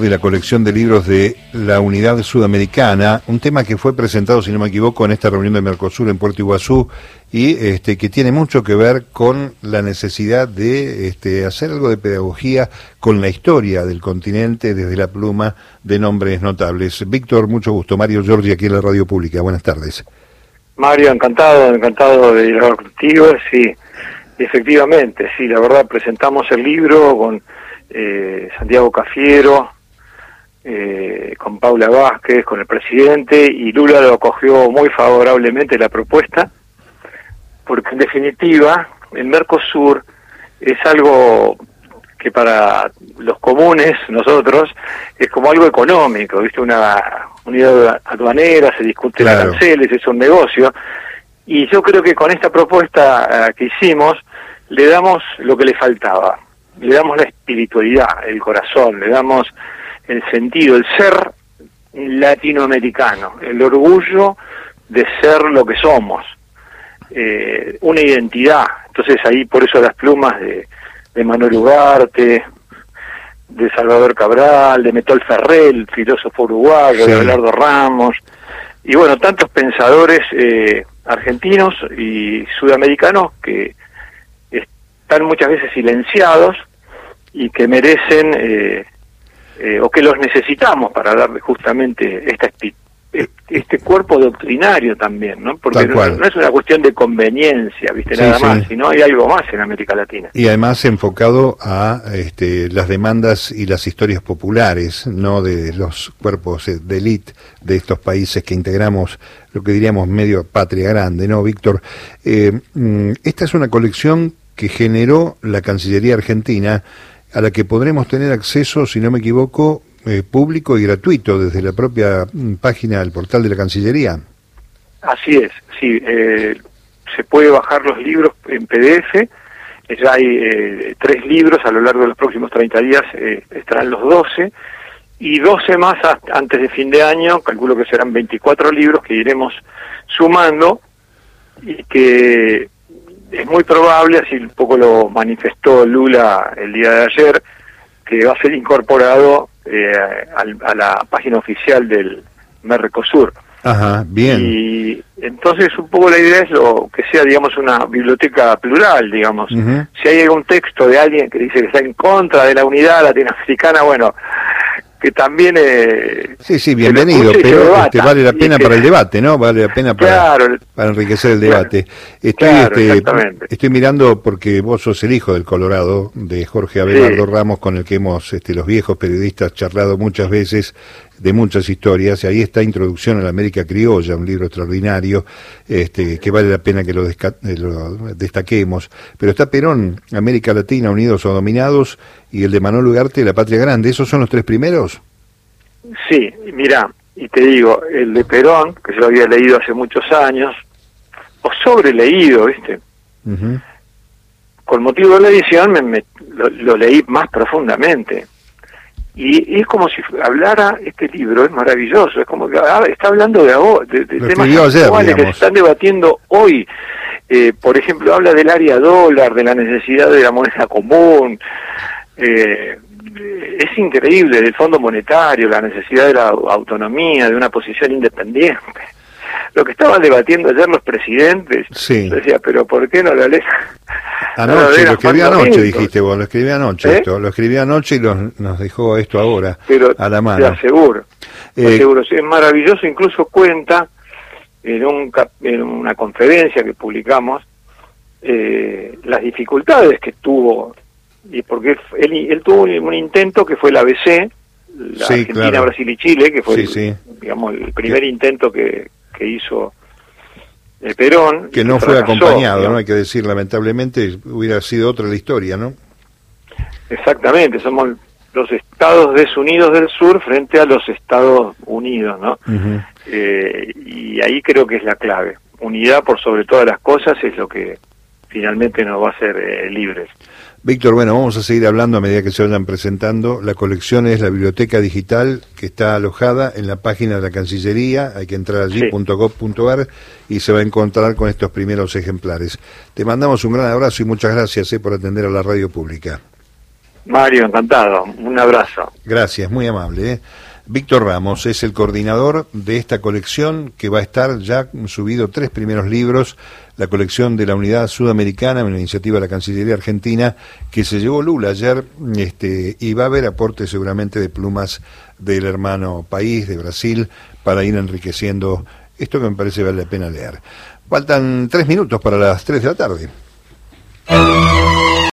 de la colección de libros de la Unidad Sudamericana, un tema que fue presentado, si no me equivoco, en esta reunión de Mercosur en Puerto Iguazú y este, que tiene mucho que ver con la necesidad de este, hacer algo de pedagogía con la historia del continente desde la pluma de nombres notables. Víctor, mucho gusto. Mario Giorgi aquí en la Radio Pública. Buenas tardes. Mario, encantado, encantado de ir contigo. Sí, efectivamente, sí, la verdad presentamos el libro con eh, Santiago Cafiero, eh, con Paula Vázquez, con el presidente, y Lula lo acogió muy favorablemente la propuesta, porque en definitiva el Mercosur es algo que para los comunes, nosotros, es como algo económico, ¿viste? Una unidad aduanera, se discute la aranceles, es un negocio, y yo creo que con esta propuesta eh, que hicimos, le damos lo que le faltaba, le damos la espiritualidad, el corazón, le damos el sentido, el ser latinoamericano, el orgullo de ser lo que somos, eh, una identidad. Entonces ahí por eso las plumas de, de Manuel Ugarte, de Salvador Cabral, de Metol Ferrell, filósofo uruguayo, de Abelardo Ramos, y bueno, tantos pensadores eh, argentinos y sudamericanos que están muchas veces silenciados y que merecen eh, eh, o que los necesitamos para darle justamente esta este cuerpo doctrinario también, ¿no? Porque no, es una cuestión de conveniencia, ¿viste? Nada más, sino hay algo más en América Latina. Y además enfocado a este, las demandas y las historias populares, no de los cuerpos de élite de estos países que integramos, lo que diríamos medio patria grande, ¿no, Víctor? Eh, mm, esta es una colección que generó la Cancillería Argentina a la que podremos tener acceso, si no me equivoco, eh, público y gratuito desde la propia mm, página del portal de la Cancillería. Así es, sí, eh, se puede bajar los libros en PDF, eh, ya hay tres libros a lo largo de los próximos 30 días, estarán los 12, y 12 más antes de fin de año, calculo que serán 24 libros que iremos sumando y que es muy probable, así un poco lo manifestó Lula el día de ayer, que va a ser incorporado eh, a, la página oficial del Mercosur. Ajá, bien. Y entonces un poco la idea es lo que sea, digamos, una biblioteca plural, digamos. Si hay algún texto de alguien que dice que está en contra de la unidad latinoamericana, bueno, que también... Eh, sí, sí, bienvenido, pero este, vale la pena para el debate, ¿no? Vale la pena para, para enriquecer el debate. Estoy, este, estoy mirando porque vos sos el hijo del Colorado, de Jorge Abelardo Ramos, con el que hemos, este, los viejos periodistas, charlado muchas veces de muchas historias, y ahí está Introducción a la América Criolla, un libro extraordinario, este, que vale la pena que lo, eh, lo, destaquemos. Pero está Perón, América Latina, Unidos o Dominados, y el de Manuel Ugarte, La Patria Grande, ¿esos son los tres primeros? Sí, mira, y te digo, el de Perón, que yo había leído hace muchos años, o sobreleído, ¿viste? Con motivo de la edición me, lo, leí más profundamente. Y, es como si hablara, este libro es maravilloso, es como que ah, está hablando de, de, temas actuales que se están debatiendo hoy. Eh, por ejemplo, habla del área dólar, de la necesidad de la moneda común. Eh, es increíble, del Fondo Monetario, la necesidad de la autonomía, de una posición independiente. Lo que estaban debatiendo ayer los presidentes, sí. decía, pero ¿por qué no la lees? Anoche, lo escribí anoche, dijiste vos, lo escribí anoche ¿Eh? esto, lo escribí anoche y nos dejó esto ahora a la mano. Te aseguro, eh, es maravilloso, incluso cuenta en, un, en una conferencia que publicamos eh, las dificultades que tuvo, y porque él, él tuvo un intento que fue la ABC, la Argentina, Brasil y Chile, que fue digamos, el primer intento que, que hizo el Perón. Que no fue acompañado, ¿no? Hay que decir, lamentablemente, hubiera sido otra la historia, ¿no? Exactamente, somos los Estados desunidos del sur frente a los Estados Unidos, ¿no? Eh, y ahí creo que es la clave. Unidad por sobre todas las cosas es lo que finalmente nos va a hacer eh, libres. Víctor, bueno, vamos a seguir hablando a medida que se vayan presentando. La colección es la biblioteca digital que está alojada en la página de la Cancillería. Hay que entrar allí, .gov.ar, y se va a encontrar con estos primeros ejemplares. Te mandamos un gran abrazo y muchas gracias eh, por atender a la radio pública. Mario, encantado. Un abrazo. Gracias, muy amable. ¿eh? Víctor Ramos es el coordinador de esta colección que va a estar ya subido tres primeros libros, la colección de la Unidad Sudamericana, una iniciativa de la Cancillería Argentina que se llevó Lula ayer este, y va a haber aporte seguramente de plumas del hermano país, de Brasil, para ir enriqueciendo esto que me parece vale la pena leer. Faltan tres minutos para las tres de la tarde.